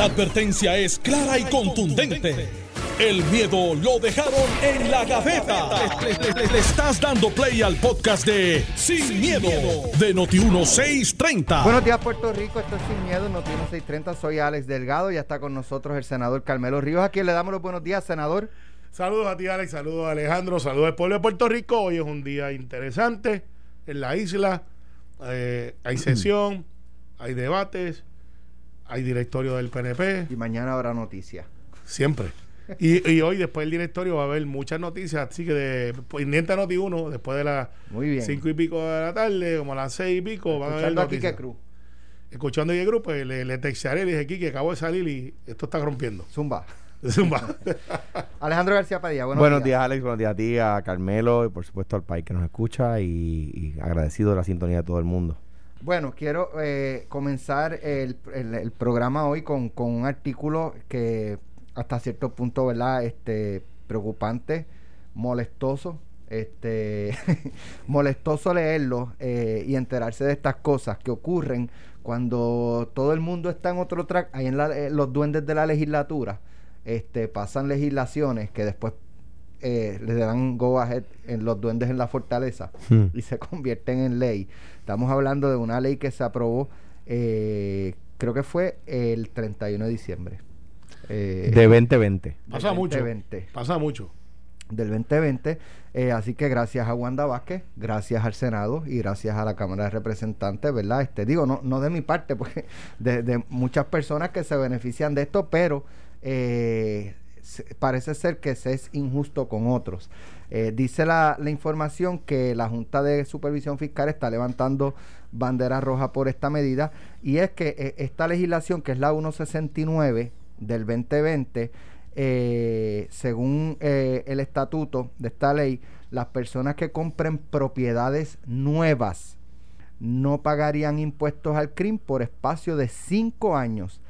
La advertencia es clara y contundente. El miedo lo dejaron en la gaveta. Le, le- le- le estás dando play al podcast de Sin, miedo, de Noti1630. Buenos días, Puerto Rico. Esto es Sin Miedo, Noticias 630. Soy Alex Delgado. Ya está con nosotros el senador Carmelo Ríos. A quien le damos los buenos días, senador. Saludos a ti, Alex. Saludos a Alejandro. Saludos al pueblo de Puerto Rico. Hoy es un día interesante en la isla. Eh, hay sesión, hay debates, hay directorio del PNP. Y mañana habrá noticias. Siempre. Y, y hoy, después del directorio, va a haber muchas noticias. Así que, de, pendiente a Noti 1, después de las Muy bien. cinco y pico de la tarde, como a las seis y pico, van a haber noticias. Cruz. Escuchando a Quique Cruz, pues le, le textearé. Le dije, Kike, acabo de salir y esto está rompiendo. Zumba. Zumba. Alejandro García Padilla. Buenos, Buenos, días. Alex. Buenos días a ti, a Carmelo y por supuesto al país que nos escucha y, y agradecido de la sintonía de todo el mundo. Bueno, quiero eh, comenzar el, el- el programa hoy con, con un artículo que hasta cierto punto, ¿verdad? Este, preocupante, molestoso, este, molestoso leerlo eh, y enterarse de estas cosas que ocurren cuando todo el mundo está en otro track, ahí en la- eh, los duendes de la legislatura, este, pasan legislaciones que después eh, le dan go ahead en los duendes en la fortaleza Hmm. y se convierten en ley. Estamos hablando de una ley que se aprobó, eh, creo que fue el 31 de diciembre. eh, De 2020. Pasa del mucho. 2020 Pasa mucho. del 2020. eh, así que gracias a Wanda Vázquez, gracias al Senado y gracias a la Cámara de Representantes, ¿verdad? Este, digo, no, no de mi parte, porque de, de muchas personas que se benefician de esto, pero eh, parece ser que se es injusto con otros. Eh, dice la, información que la Junta de Supervisión Fiscal está levantando bandera roja por esta medida y es que eh, esta legislación, que es la 169 del 2020, eh, según el estatuto de esta ley, las personas que compren propiedades nuevas no pagarían impuestos al CRIM por espacio de cinco años.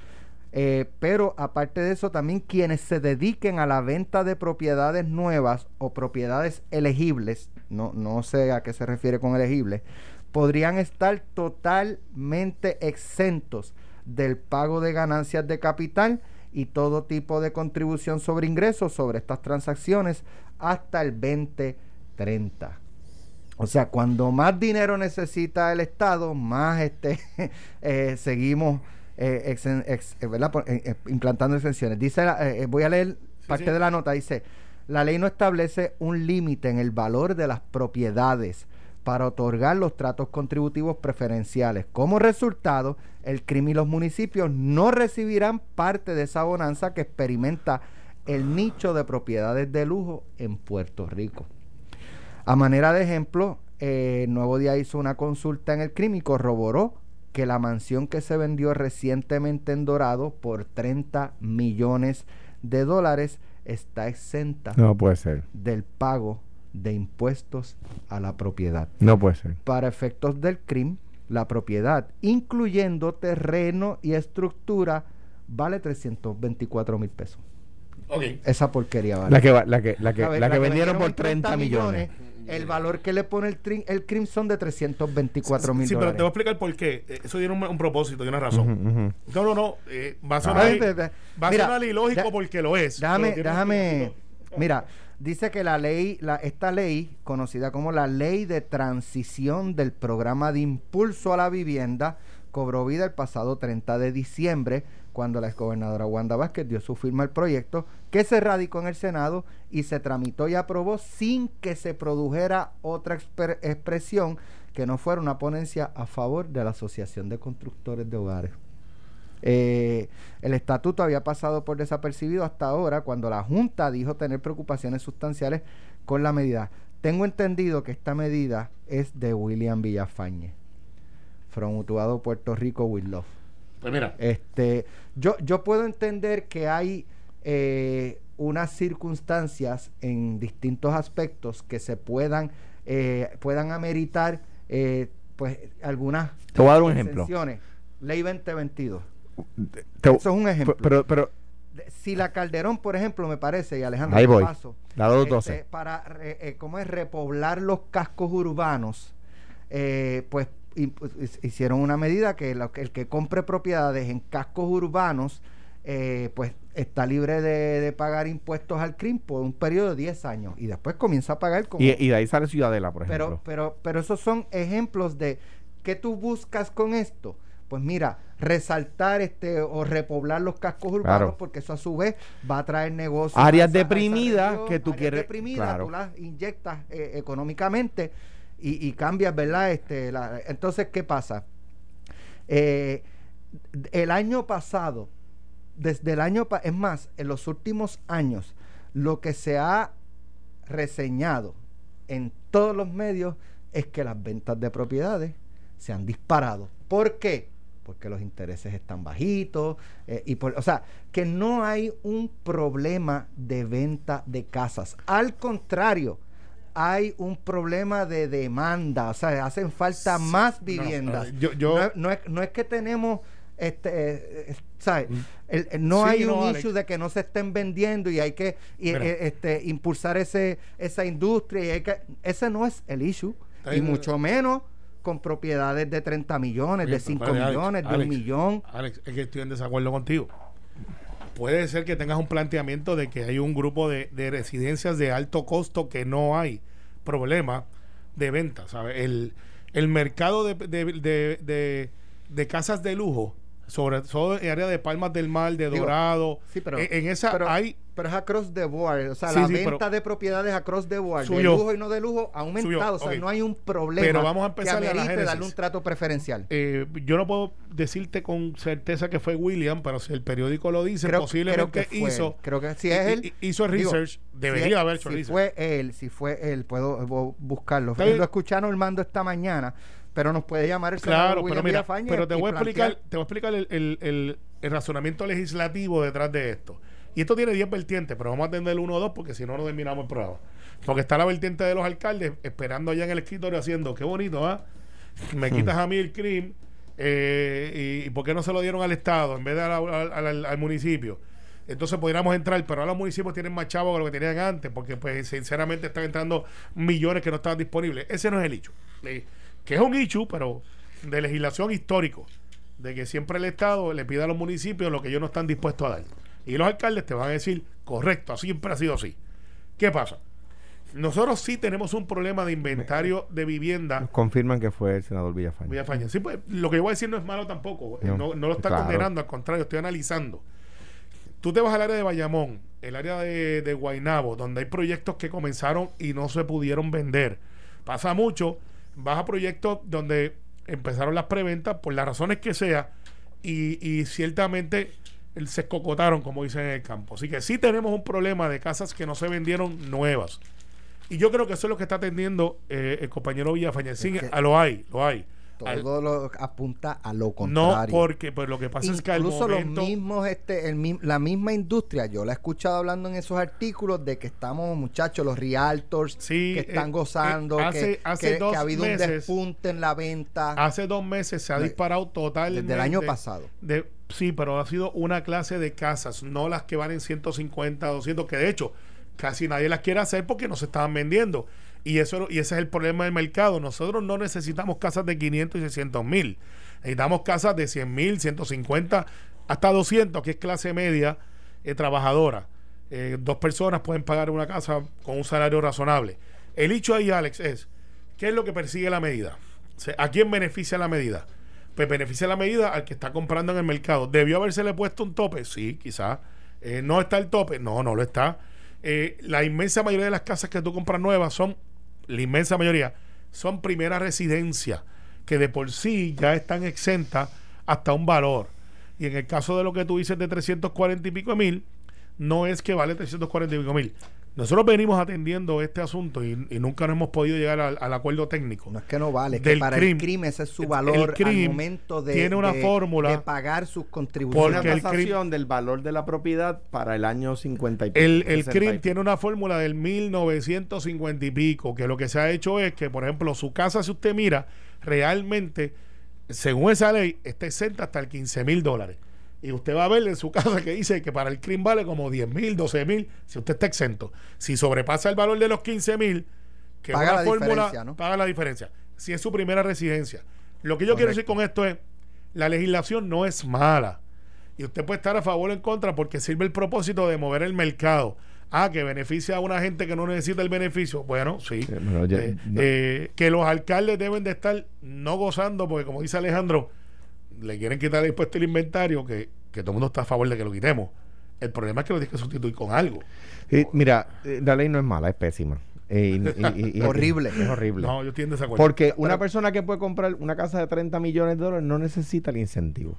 Eh, pero aparte de eso, también quienes se dediquen a la venta de propiedades nuevas o propiedades elegibles, no, no sé a qué se refiere con elegibles, podrían estar totalmente exentos del pago de ganancias de capital y todo tipo de contribución sobre ingresos sobre estas transacciones hasta el 2030. O sea, cuando más dinero necesita el Estado, más este eh, seguimos eh, ex- eh, ¿verdad? Por- eh, implantando exenciones. Dice, la- voy a leer parte sí. de la nota. Dice, la ley no establece un límite en el valor de las propiedades para otorgar los tratos contributivos preferenciales. Como resultado, el crimen y los municipios no recibirán parte de esa bonanza que experimenta el nicho de propiedades de lujo en Puerto Rico. A manera de ejemplo, eh, Nuevo Día hizo una consulta en el crimen y corroboró que la mansión que se vendió recientemente en Dorado por 30 millones de dólares está exenta No puede ser. del pago de impuestos a la propiedad. No puede ser. Para efectos del crimen, la propiedad, incluyendo terreno y estructura, vale 324 mil pesos. Ok. Esa porquería vale. La que, la que, la que, la que vendieron por 30 millones. El valor que le pone el, trin- el Crimson de 324 mil Sí, pero te voy a dólares. explicar por qué. Eh, Eso tiene un, un propósito y una razón. No, no, no. eh, va a Ah, sonar, ve- va a mira, sonar ilógico da- porque lo es. Déjame, tiene déjame. Mira, dice que la ley, la, esta ley, conocida como la Ley de Transición del Programa de Impulso a la Vivienda, cobró vida el pasado 30 de diciembre, cuando la exgobernadora Wanda Vázquez dio su firma al proyecto, que se radicó en el Senado y se tramitó y aprobó sin que se produjera otra expresión que no fuera una ponencia a favor de la Asociación de Constructores de Hogares. Eh, el estatuto había pasado por desapercibido hasta ahora cuando la Junta dijo tener preocupaciones sustanciales con la medida. Tengo entendido que esta medida es de William Villafañe, from Utuado, Puerto Rico, with love. Pues mira, Este, yo, yo puedo entender que hay eh, unas circunstancias en distintos aspectos que se puedan, eh, puedan ameritar eh, pues algunas Te voy a dar un ejemplo. Ley 2022. Te- Eso es un ejemplo. Pero, pero, Si la Calderón, por ejemplo, me parece, y Alejandro, Ahí voy. paso, La 212. este, para eh, ¿cómo es? repoblar los cascos urbanos, eh, pues, hicieron una medida que el que compre propiedades en cascos urbanos eh, pues está libre de, de pagar impuestos al CRIM por un periodo de 10 años y después comienza a pagar como... Y, y de ahí sale Ciudadela, por ejemplo. Pero, pero, pero esos son ejemplos de qué tú buscas con esto. Pues mira, resaltar este o repoblar los cascos urbanos Claro. porque eso a su vez va a traer negocios. Áreas deprimidas que tú áreas quieres- deprimidas, claro. tú las inyectas eh, económicamente y, y cambias, ¿verdad? Este, la- entonces, ¿qué pasa? Eh, el año pasado, desde el año, es más, en los últimos años, lo que se ha reseñado en todos los medios es que las ventas de propiedades se han disparado. ¿Por qué? Porque los intereses están bajitos. eh, y por, o sea, que no hay un problema de venta de casas. Al contrario, hay un problema de demanda. O sea, hacen falta más no, viviendas. eh, yo- yo- no, es, no es- no es que tenemos este eh, eh, ¿sabes? El- el- no Mm. Sí, hay no, un Alex. issue de que no se estén vendiendo y hay que y, este impulsar ese esa industria y hay que ese no es el issue Está y bien. mucho menos con propiedades de 30 millones, de pero 5 espérate, Alex, millones, de Alex, un millón. Alex, es que estoy en desacuerdo contigo. Puede ser que tengas un planteamiento de que hay un grupo de, de residencias de alto costo que no hay problema de venta. ¿sabes? El, el mercado de, de, de- casas de lujo, sobre todo en área de Palmas del Mar, de Digo, Dorado, Sí, pero, en, en esa pero, hay pero es across the board, o sea, Sí, la sí, venta de propiedades across the board, de lujo y no de lujo, ha aumentado, o sea, no hay un problema Pero vamos a empezar que a amerite darle un trato preferencial. eh, yo no puedo decirte con certeza que fue William, pero si el periódico lo dice, creo, posiblemente creo que hizo. él. creo que si es él hi- hizo el research, debería haber hecho si research. fue él si fue él puedo, buscarlo bien. lo escuché a Normando esta mañana pero nos puede llamar el Claro, pero William mira, pero te voy a explicar, te voy a explicar el, el- el- el razonamiento legislativo detrás de esto. Y esto tiene 10 vertientes, pero vamos a atender uno o dos porque si no, no terminamos el programa. Porque está la vertiente de los alcaldes esperando allá en el escritorio haciendo, qué bonito, ¿ah? Me quitas a mí el crimen, eh, y, y por qué no se lo dieron al Estado en vez de al, al- al- al municipio. Entonces podríamos entrar, pero ahora los municipios tienen más chavos que lo que tenían antes, porque pues sinceramente están entrando millones que no estaban disponibles. Ese no es el hecho. Eh, que es un issue, pero de legislación histórico, de que siempre el Estado le pida a los municipios lo que ellos no están dispuestos a dar. Y los alcaldes te van a decir, correcto, siempre ha sido así. ¿Qué pasa? Nosotros sí tenemos un problema de inventario de vivienda. Nos confirman que fue el senador Villafañe. Villafañe. Sí, pues, lo que yo voy a decir no es malo tampoco. No, No, no lo está claro. condenando, al contrario, estoy analizando. Tú te vas al área de Bayamón, el área de, de Guaynabo, donde hay proyectos que comenzaron y no se pudieron vender. Pasa mucho, vas a proyectos donde empezaron las preventas por las razones que sea y, y ciertamente se escocotaron, como dicen en el campo. Así que sí tenemos un problema de casas que no se vendieron nuevas. Y yo creo que eso es lo que está atendiendo eh, el compañero Villafañe. Sí, Es que- ah, lo hay, lo hay. Al- todo lo apunta a lo no contrario porque pues lo que pasa es que al Incluso momento los mismos, este, el, la misma industria, yo la he escuchado hablando en esos artículos de que estamos, muchachos, los realtors Sí, que están eh, gozando, eh, hace- que, hace que- dos que ha habido meses- un despunte en la venta hace dos meses se ha disparado totalmente desde el año pasado. de, sí pero ha sido una clase de casas no las que van en 150 200 que de hecho casi nadie las quiere hacer porque no se estaban vendiendo. Y eso y ese es el problema del mercado. Nosotros no necesitamos casas de 500 y 600 mil. Necesitamos casas de 100 mil 150 hasta 200 que es clase media eh, trabajadora. Eh, dos personas pueden pagar una casa con un salario razonable. El hecho ahí Alex es ¿qué es lo que persigue la medida? ¿a quién beneficia la medida? Pues beneficia la medida al que está comprando en el mercado. ¿Debió habérsele puesto un tope? Sí, quizás. Eh, ¿No está el tope? No, no lo está. Eh, la inmensa mayoría de las casas que tú compras nuevas son, la inmensa mayoría, son primera residencia, que de por sí ya están exentas hasta un valor. Y en el caso de lo que tú dices de 340 y pico mil, no es que vale 340 y pico mil. Nosotros venimos atendiendo este asunto y, y nunca nos hemos podido llegar al, al acuerdo técnico. No es que no vale, es que Del para CRIM. el crimen ese es su El- valor el CRIM al momento de, tiene una de- fórmula de pagar sus Una contribuciones. Porque el tasación del valor de la propiedad para el año 50 y pico, El, el 60 y CRIM pico. tiene una fórmula del 1950 y pico, que lo que se ha hecho es que, por ejemplo, su casa, si usted mira, realmente, según esa ley, está exenta hasta el 15 mil dólares. Y usted va a ver en su casa que dice que para el CRIM vale como 10 mil, 12 mil, si usted está exento. Si sobrepasa el valor de los 15 mil, que Paga la fórmula, diferencia, ¿no? paga la diferencia. Si es su primera residencia. Lo que yo quiero decir con esto es, la legislación no es mala. Y usted puede estar a favor o en contra porque sirve el propósito de mover el mercado. Ah, que beneficia a una gente que no necesita el beneficio. Bueno, sí. Sí, pero ya- Eh, no. eh, que los alcaldes deben de estar no gozando, porque como dice Alejandro, le quieren quitar el impuesto al inventario, que, que todo el mundo está a favor de que lo quitemos. El problema es que lo tienes que sustituir con algo. Sí, mira, eh, la ley no es mala, es pésima. Eh, y- y- y- y- Horrible. Es horrible. No, yo estoy en desacuerdo. Porque una persona que puede comprar una casa de 30 millones de dólares no necesita el incentivo.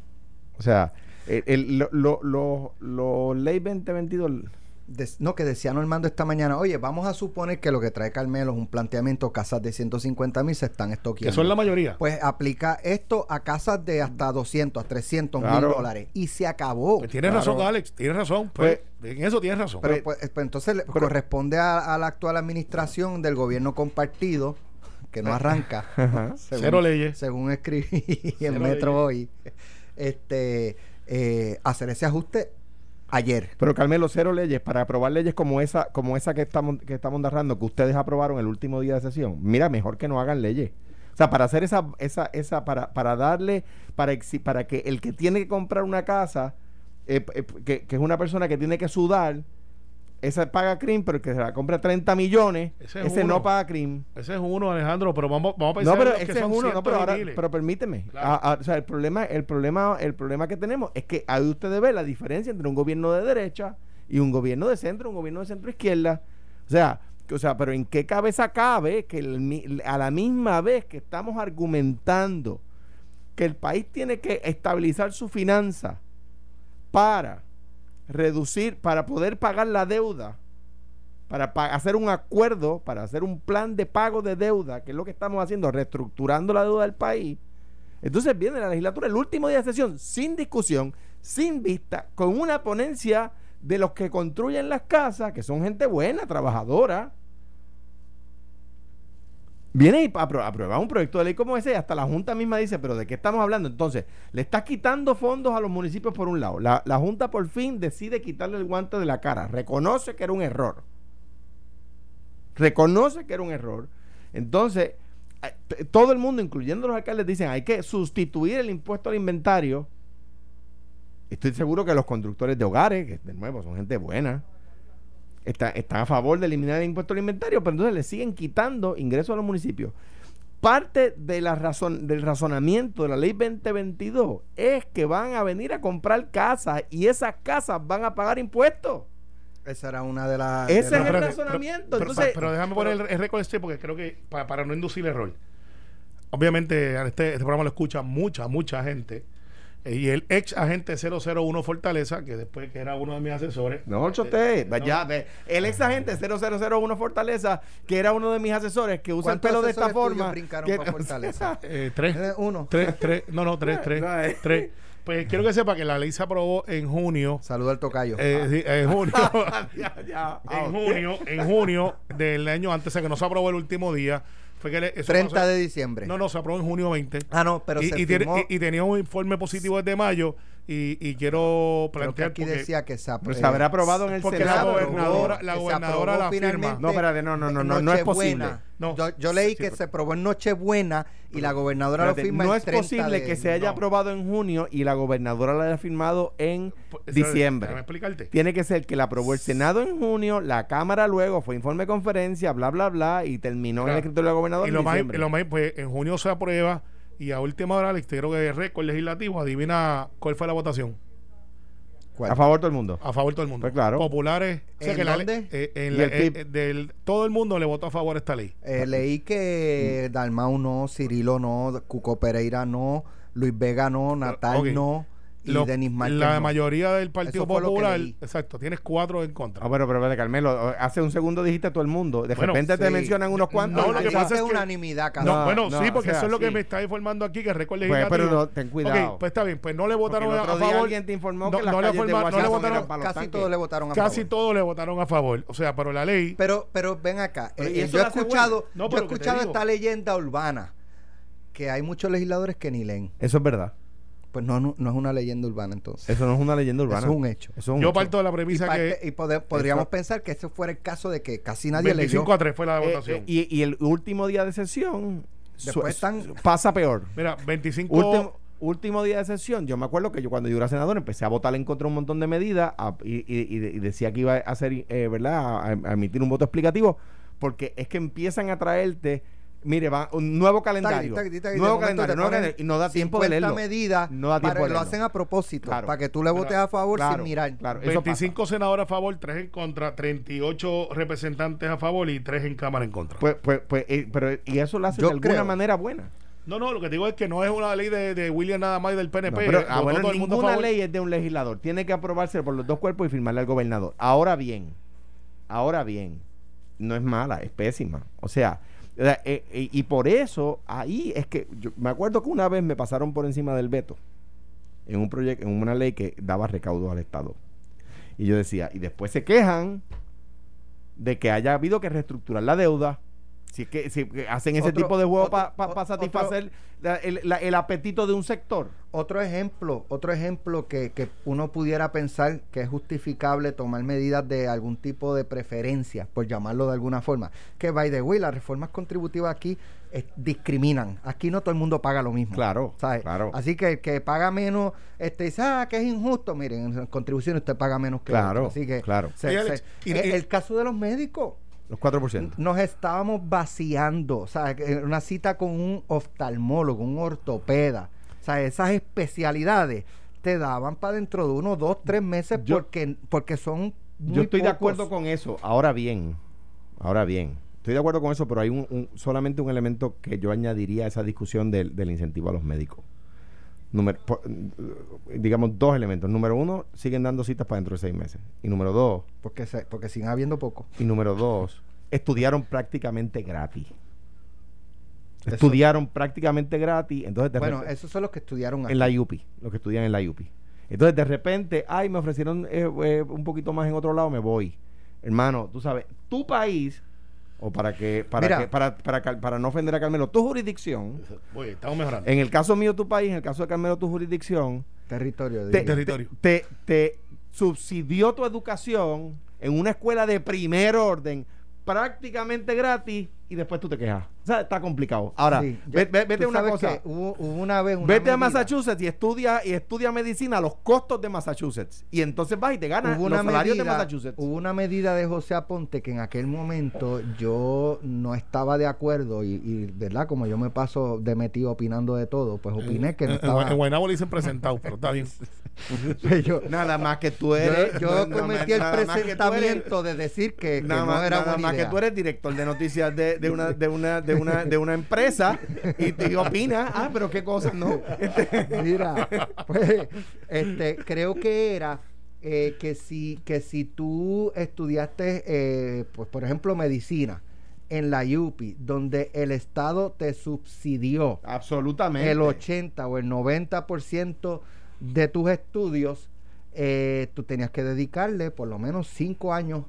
O sea, el, el- lo, lo, lo- lo ley 2022 No, que decía Normando esta mañana, oye, vamos a suponer que lo que trae Carmelo es un planteamiento, casas de 150 mil se están estoqueando. que son la mayoría. Pues aplica esto a casas de hasta 200, 300 mil Claro. dólares. Y se acabó. Pues tienes claro. razón, Alex, tienes razón. Pues, en eso tienes razón. Pero pues, pues, entonces corresponde a, a la actual administración del gobierno compartido, que no arranca. Según- Cero leyes. Según escribí Cero en Metro leyes. hoy, este, eh, hacer ese ajuste ayer. Pero Carmelo, cero leyes para aprobar leyes como esa, como esa que estamos, que estamos narrando, que ustedes aprobaron el último día de sesión. Mira, mejor que no hagan leyes. O sea, para hacer esa, esa, esa, para, para darle, para, para que el que tiene que comprar una casa, eh, eh, que, que es una persona que tiene que sudar, esa paga CRIM, pero el que se la compra 30 millones, Ese ese, es no paga CRIM. Ese es uno, Alejandro, pero vamos, vamos a pensar No, pero en los que ese es uno, no, pero ahora, pero permíteme. Claro. O sea, el problema, el problema, el problema que tenemos es que ahí ustedes ven la diferencia entre un gobierno de derecha y un gobierno de centro, un gobierno de centro izquierda. O sea, o sea, pero en qué cabeza cabe que el a la misma vez que estamos argumentando que el país tiene que estabilizar su finanza para reducir, para poder pagar la deuda, para pa- hacer un acuerdo, para hacer un plan de pago de deuda, que es lo que estamos haciendo, reestructurando la deuda del país. Entonces viene la legislatura el último día de sesión, sin discusión, sin vista, con una ponencia de los que construyen las casas, que son gente buena, trabajadora. Viene y aprueba un proyecto de ley como ese y hasta la Junta misma dice, pero ¿de qué estamos hablando? Entonces, le estás quitando fondos a los municipios por un lado. La, la Junta por fin decide quitarle el guante de la cara, reconoce que era un error. Reconoce que era un error. Entonces, eh, todo el mundo, incluyendo los alcaldes, dicen, hay que sustituir el impuesto al inventario. Estoy seguro que los constructores de hogares, que de nuevo son gente buena, está- están a favor de eliminar el impuesto al inventario, pero entonces le siguen quitando ingresos a los municipios. Parte de la razón, del razonamiento de la ley 2022 es que van a venir a comprar casas y esas casas van a pagar impuestos. Esa era una de las... Ese de es el razonamiento, Pero, entonces- pero- pero déjame poner el, el récord este porque creo que pa- para, no inducir error. Obviamente, este, este programa lo escucha mucha, mucha gente. Eh, y el ex agente 001 Fortaleza, que después que era uno de mis asesores. No, chote, Eh, no. ya ve. El ex agente 0001 Fortaleza, que era uno de mis asesores, que usa el ¿Cuántos pelo de esta forma. brincaron que- Fortaleza? Eh, tres. Uno. Tres, tres, no, no, tres, tres, No, eh. tres. Pues quiero que sepa que la ley se aprobó en junio. Saludo al tocayo. eh, sí, en junio. ya, ya. Ah, en ok. junio, en junio del año antes, o sea que no se aprobó el último día. Fue que le- eso 30 pasó- de diciembre. No, no, se aprobó en junio 20. Ah, no, pero y, se y firmó... y- y tenía un informe positivo desde mayo y, y quiero creo que plantear aquí porque, decía que se, habrá aprobado en el porque Senado. la aprobó, gobernadora, la gobernadora la firma. finalmente No, espérate, no, no, no, en no, no es posible. No. Yo, yo leí Sí, que pero- se aprobó en Nochebuena y la gobernadora Espérate, lo firma no el es 30 posible de- que se haya no. aprobado en junio y la gobernadora lo haya firmado en Pues, eso- diciembre. Déjame explicarte. Tiene que ser que la aprobó el Senado en junio, la Cámara luego fue informe de conferencia, bla, bla, bla, y terminó en el escritorio de la gobernadora Y en lo más, diciembre. y lo más, pues en junio se aprueba y a última hora, le creo que de récord legislativo, adivina cuál fue la votación. ¿Cuál? A favor todo el mundo. A favor de todo el mundo. Pues claro. Populares. o sea ¿En que la dónde? eh, en la- el eh, del, todo el mundo le votó a favor esta ley. Eh, leí que Mm. Dalmau no, Cirilo no, Cuco Pereira no, Luis Vega no, Natal no y Lo- Denis Márquez la no. mayoría del Partido Eso Popular, exacto, tienes cuatro en contra. Ah, bueno, pero espérate, Carmelo, hace un segundo dijiste todo el mundo. De Bueno, repente te sí. mencionan unos cuantos. No, lo Aquí que pasa es es que- unanimidad, No, cabrón. bueno, no, sí, o porque sea, eso es lo que sí. me está informando aquí, que récord Pues, pero no, ten cuidado. Ok, pues está bien, pues no le Porque votaron a día favor. alguien te informó no, que las no le de forma- no le votaron- para Casi tanques. todos le votaron a Casi favor. todos le votaron a favor. O sea, pero la ley. Pero, pero ven acá, Pero, eh, ¿y eh, eso yo he escuchado? No, yo he pero te escuchado esta leyenda urbana que hay muchos legisladores que ni leen. Eso es verdad. Pues no, no, no es una leyenda urbana entonces. Eso no es una leyenda urbana. Eso es un hecho. Eso es un yo hecho. parto de la Y, premisa parte- que y pode- podríamos eso- pensar que ese fuera el caso de que casi nadie 25 leyó. a 3 fue la Eh, votación. eh, y, y el último día de sesión Después pasa peor. Mira, 25, Último- último día de sesión, yo me acuerdo que yo cuando yo era senador empecé a votar en contra de un montón de medidas a- y, y- y de- y decía que iba a hacer, eh, ¿verdad? A, a emitir un voto explicativo, porque es que empiezan a traerte, mire, va un nuevo calendario. Nuevo calendario, nuevo calendario, y no da tiempo de 50 leerlo. medidas No da tiempo para- de lo hacen a propósito Claro. para que tú le votes a favor Claro, sin mirar. claro. Eso pasa. 25 senadores a favor, 3 en contra, 38 representantes a favor y 3 en Cámara en contra. Pues, pues, pues, eh, pero, y eso lo hace Yo de alguna creo. manera buena. no, no, lo que digo es que no es una ley de, de William nada más y del PNP. No, pero, eh, ah, votó bueno, todo el mundo a ninguna ley es de un legislador. Tiene que aprobarse por los dos cuerpos y firmarle al gobernador. Ahora bien, ahora bien, no es mala, es pésima. O sea, y por eso ahí es que yo me acuerdo que una vez me pasaron por encima del veto en un proyecto, en una ley que daba recaudo al Estado. Y yo decía, y después se quejan de que haya habido que reestructurar la deuda. Si es que si hacen ese Otro- tipo de juego para otro- satisfacer la- el, la- el apetito de un sector. Otro ejemplo, otro ejemplo que, que uno pudiera pensar que es justificable tomar medidas de algún tipo de preferencia, por llamarlo de alguna forma. Que by the way, las reformas contributivas aquí eh, discriminan. Aquí no todo el mundo paga lo mismo. Claro, ¿sabes? claro. Así que el que paga menos, este dice, ah, que es injusto. Miren, en contribuciones usted paga menos que Claro, otro. Así que, claro. se- Y Alex, se- y- y- el caso de los médicos Los 4%. nos estábamos vaciando, o sea, una cita con un oftalmólogo, un ortopeda, o sea, esas especialidades te daban para dentro de uno, dos, tres meses Yo- porque, porque son muy Yo estoy de acuerdo con eso. Ahora bien, ahora bien, estoy de acuerdo con eso, pero hay un, un- solamente un elemento que yo añadiría a esa discusión del, del incentivo a los médicos. Número, digamos dos elementos. Número uno, siguen dando citas para dentro de seis meses. Y número dos, porque se, porque siguen habiendo poco. y número dos, estudiaron prácticamente gratis. Eso- Estudiaron prácticamente gratis. Entonces, de Bueno, repente- esos son los que estudiaron aquí. en la IUPI, los que estudian en la IUPI. Entonces, de repente, ay, me ofrecieron eh, eh, un poquito más en otro lado, me voy. Hermano, tú sabes, tu país, o para que, para Mira. que, para, para, para no ofender a Carmelo, tu jurisdicción, Oye, estamos mejorando. en el caso mío, tu país, en el caso de Carmelo, tu jurisdicción, Territorio. te, territorio. te, te subsidió tu educación en una escuela de primer orden prácticamente gratis y después tú te quejas. O sea, está complicado. Ahora, Sí, ve- yo- ve- vete tú una cosa. que hubo, hubo una vez una Vete a Massachusetts y estudia y estudia medicina a los costos de Massachusetts. Y entonces vas y te ganas hubo los una salarios medida, de Massachusetts. hubo una medida de José Aponte que en aquel momento yo no estaba de acuerdo y, y, verdad como yo me paso de metido opinando de todo pues opiné que no En- estaba En, en Guaynabo le dicen presentado, pero está bien. yo, Nada más que tú eres. yo, cometí más- el nada más que tú eres- presentamiento de decir que, que Nada no más, era nada buena más idea. que tú eres director de noticias de, de una de una de una de una empresa y te opinas, ah, pero qué cosas, ¿no? Este, Mira, pues, este, creo que era eh, que si que si tú estudiaste, eh, pues por ejemplo, medicina en la UPI, donde el Estado te subsidió absolutamente. el 80 o el 90% de tus estudios, eh, tú tenías que dedicarle por lo menos cinco años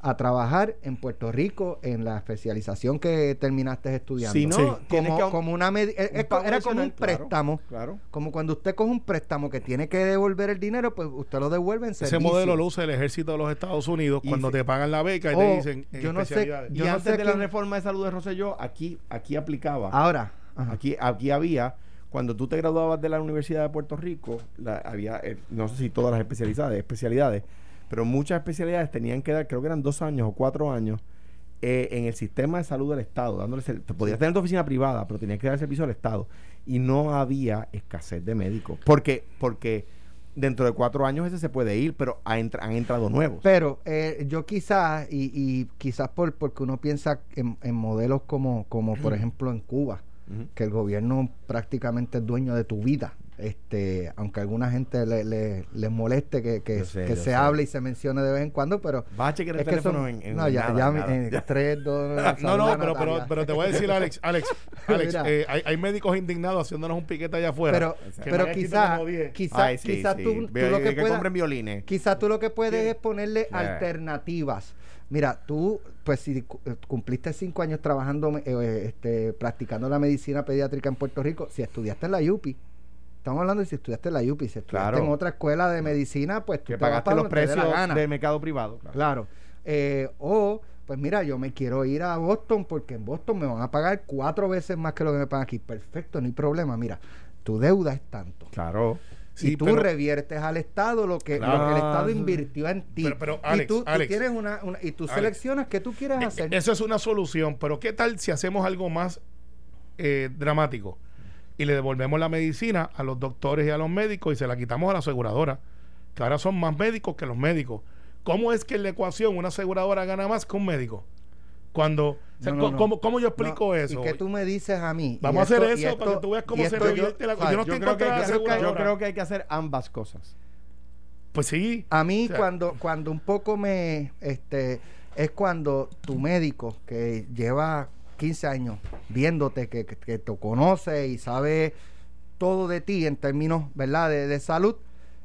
a trabajar en Puerto Rico en la especialización que terminaste estudiando. Si no, Sí. como, que como una es- un era como un claro, préstamo. Claro. Como cuando usted coge un préstamo que tiene que devolver el dinero, pues usted lo devuelve en Ese servicio. modelo lo usa el ejército de los Estados Unidos Y cuando te pagan la beca y Oh, te dicen en yo no sé- especialidades. Y Yo no antes sé de la quién- reforma de salud de Rosselló, aquí aquí aplicaba. Ahora, ajá. Aquí, aquí había, cuando tú te graduabas de la Universidad de Puerto Rico, la- había, eh, no sé si todas las especialidades, especialidades, pero muchas especialidades tenían que dar, creo que eran dos años o cuatro años, eh, en el sistema de salud del Estado, dándole podías tener tu oficina privada, pero tenías que dar servicio al Estado. Y no había escasez de médicos. Porque, porque dentro de cuatro años ese se puede ir, pero ha entra- han entrado nuevos. Pero eh, yo quizás, y, y quizás por, porque uno piensa en, en modelos como, como por ejemplo en Cuba, que el gobierno prácticamente es dueño de tu vida. Este, aunque a alguna gente le, le, les moleste que, que, sé, que se sé. hable y se mencione de vez en cuando, pero Vas a chequear el es que son- en, en no, ya, nada, ya, nada. en tres, dos, No, no, saluda pero, pero, pero te voy a decir, Alex, Alex, Alex, eh, hay, hay médicos indignados haciéndonos un piquete allá afuera. pero, pero no quizás, quizás, sí, quizás sí. tú, tú Ve- lo que violines. Quizás tú lo que puedes Sí. es ponerle alternativas. Mira, tú, pues si eh, cumpliste cinco años trabajando, eh, este, practicando la medicina pediátrica en Puerto Rico, si estudiaste en la UPI, estamos hablando de si estudiaste en la UPI, si estudiaste Claro. en otra escuela de medicina, pues tú que te vas pagaste para los precios del mercado privado. claro. Claro. Eh, o, pues mira, yo me quiero ir a Boston porque en Boston me van a pagar cuatro veces más que lo que me pagan aquí. Perfecto, no hay problema. Mira, tu deuda es tanto. Claro. Sí, y tú pero- reviertes al Estado lo que, lo que el Estado invirtió en ti. Pero- pero, y Alex, tú, tú Alex. tienes una, una- y tú Alex. seleccionas qué tú quieres Eh, hacer. Eso es una solución, pero ¿qué tal si hacemos algo más eh, dramático y le devolvemos la medicina a los doctores y a los médicos y se la quitamos a la aseguradora, que ahora son más médicos que los médicos? ¿Cómo es que en la ecuación una aseguradora gana más que un médico? Cuando, o sea, No, no, ¿cómo, cómo- yo explico eso? ¿Y qué tú me dices a mí? Vamos a hacer esto- eso para esto- que tú veas cómo se revierte la o sea, Yo no estoy creo, que, la yo creo que- yo creo que hay que hacer ambas cosas. Pues sí. A mí O sea, cuando, cuando un poco me, este, es cuando tu médico que lleva 15 años viéndote, que, que, que te conoce y sabe todo de ti en términos, ¿verdad?, de, de salud,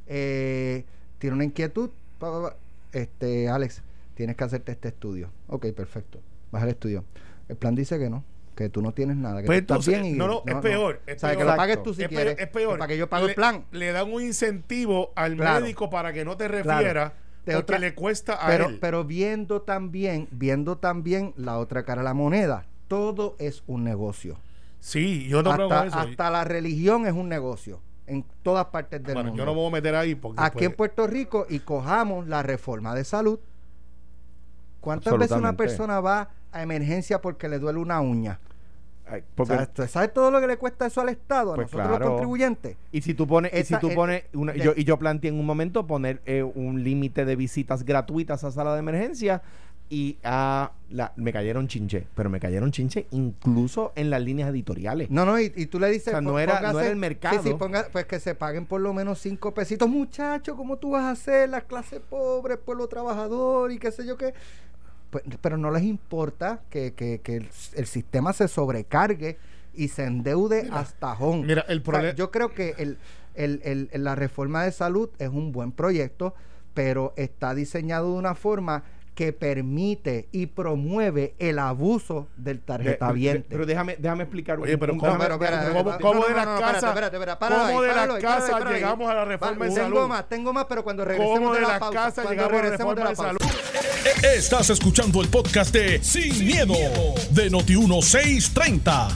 eh, tiene una inquietud, este, Alex, tienes que hacerte este estudio. Ok, perfecto, vas al estudio. El plan dice que no, que tú no tienes nada, que Pues tú estás entonces, bien y no, no, es peor, es o sea, que lo pagues tú si es, quieres. peor, es peor. Para que yo pague le, el plan. Le dan un incentivo al Claro. médico para que no te refiera De porque le cuesta a pero, él. pero viendo también, viendo también la otra cara de la moneda, todo es un negocio. sí, yo no creo hasta, eso. hasta la religión es un negocio en todas partes del bueno, mundo. yo no me voy a meter ahí porque Aquí en después- Puerto Rico y cojamos la reforma de salud. ¿Cuántas veces una persona va a emergencia porque le duele una uña? Ay, O porque- sea, ¿tú ¿Sabes todo lo que le cuesta eso al Estado, a Pues nosotros claro. los contribuyentes? y si tú pones, y si tú pones una- de- yo, y yo planteé en un momento poner eh, un límite de visitas gratuitas a sala de emergencia y a la, me cayeron chinche, pero me cayeron chinche incluso en las líneas editoriales. No, no, y, y tú le dices. O sea, no "Pon- era- no póngase- era el mercado". Sí, sí, ponga- pues que se paguen por lo menos cinco pesitos. Muchachos, ¿cómo tú vas a hacer la clase pobre, pueblo trabajador y qué sé yo qué? Pues, pero no les importa que, que- que el, el sistema se sobrecargue y se endeude hasta jón. mira, el O sea, problema- yo creo que el, el- el- el- la reforma de salud es un buen proyecto, pero está diseñado de una forma que permite y promueve el abuso del De- de- tarjetaviente. pero déjame, déjame explicar Oye, un- ¿cómo- déjame- pero, ¿Cómo- espera, cómo no, de las casas- de llegamos a la reforma Va, tengo salud? más, tengo más, pero cuando regresemos ¿Cómo de la las pausa, casas llegamos a la regresemos reforma de de la salud? pausa. Estás escuchando el podcast de Sin, miedo, de Noti1630.